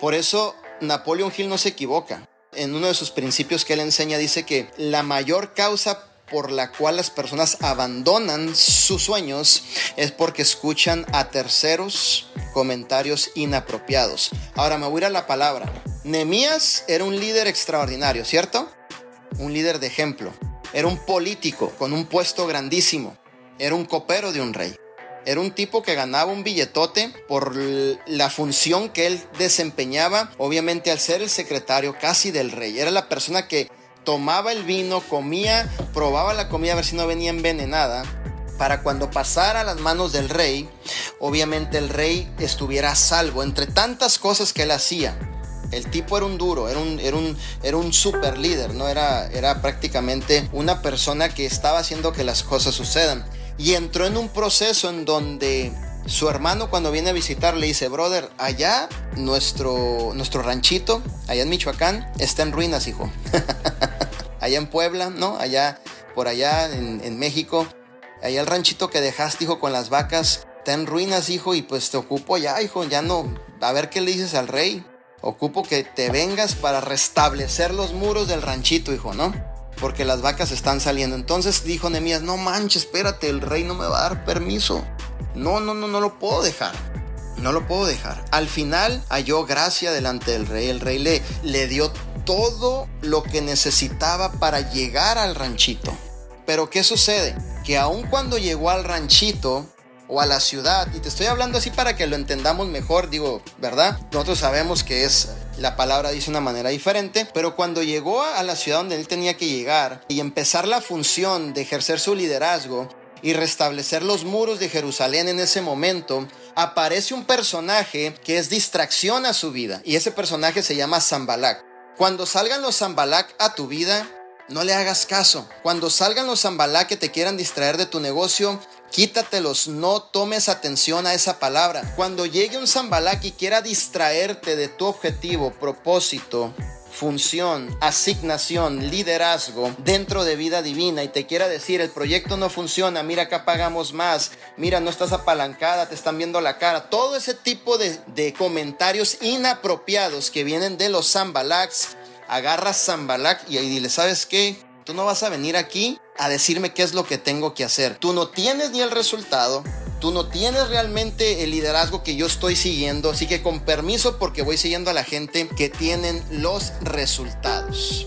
Por eso Napoleon Hill no se equivoca. En uno de sus principios que él enseña dice que la mayor causa por la cual las personas abandonan sus sueños es porque escuchan a terceros comentarios inapropiados. Ahora me voy a ir a la palabra. Nemías era un líder extraordinario, ¿cierto? Un líder de ejemplo. Era un político con un puesto grandísimo. Era un copero de un rey. Era un tipo que ganaba un billetote por la función que él desempeñaba, obviamente al ser el secretario casi del rey. Era la persona que tomaba el vino, comía, probaba la comida a ver si no venía envenenada, para cuando pasara a las manos del rey, obviamente el rey estuviera a salvo entre tantas cosas que él hacía. El tipo era un duro, era un, era un, era un super líder, ¿no? Era, era prácticamente una persona que estaba haciendo que las cosas sucedan. Y entró en un proceso en donde su hermano cuando viene a visitar le dice, brother, allá nuestro, nuestro ranchito, allá en Michoacán, está en ruinas, hijo. allá en Puebla, ¿no? Allá, por allá en, México, allá el ranchito que dejaste, hijo, con las vacas, está en ruinas, hijo, y pues te ocupo ya, hijo, ya no, a ver qué le dices al rey. Ocupo que te vengas para restablecer los muros del ranchito, hijo, ¿no? Porque las vacas están saliendo. Entonces dijo Nemías, no manches, espérate, el rey no me va a dar permiso. No, no, no, no lo puedo dejar. No lo puedo dejar. Al final halló gracia delante del rey. El rey le, le dio todo lo que necesitaba para llegar al ranchito. Pero ¿qué sucede? Que aun cuando llegó al ranchito, o a la ciudad. Y te estoy hablando así para que lo entendamos mejor, digo, ¿verdad? Nosotros sabemos que es, la palabra dice una manera diferente, pero cuando llegó a la ciudad donde él tenía que llegar y empezar la función de ejercer su liderazgo y restablecer los muros de Jerusalén en ese momento, aparece un personaje que es distracción a su vida y ese personaje se llama Zambalak. Cuando salgan los Zambalak a tu vida, no le hagas caso. Cuando salgan los Zambalak que te quieran distraer de tu negocio, Quítatelos, no tomes atención a esa palabra. Cuando llegue un Zambalak y quiera distraerte de tu objetivo, propósito, función, asignación, liderazgo dentro de vida divina y te quiera decir el proyecto no funciona, mira acá pagamos más, mira no estás apalancada, te están viendo la cara, todo ese tipo de, de comentarios inapropiados que vienen de los Zambalaks, agarra Zambalak y ahí dile, ¿sabes qué? Tú no vas a venir aquí a decirme qué es lo que tengo que hacer. Tú no tienes ni el resultado, tú no tienes realmente el liderazgo que yo estoy siguiendo, así que con permiso porque voy siguiendo a la gente que tienen los resultados.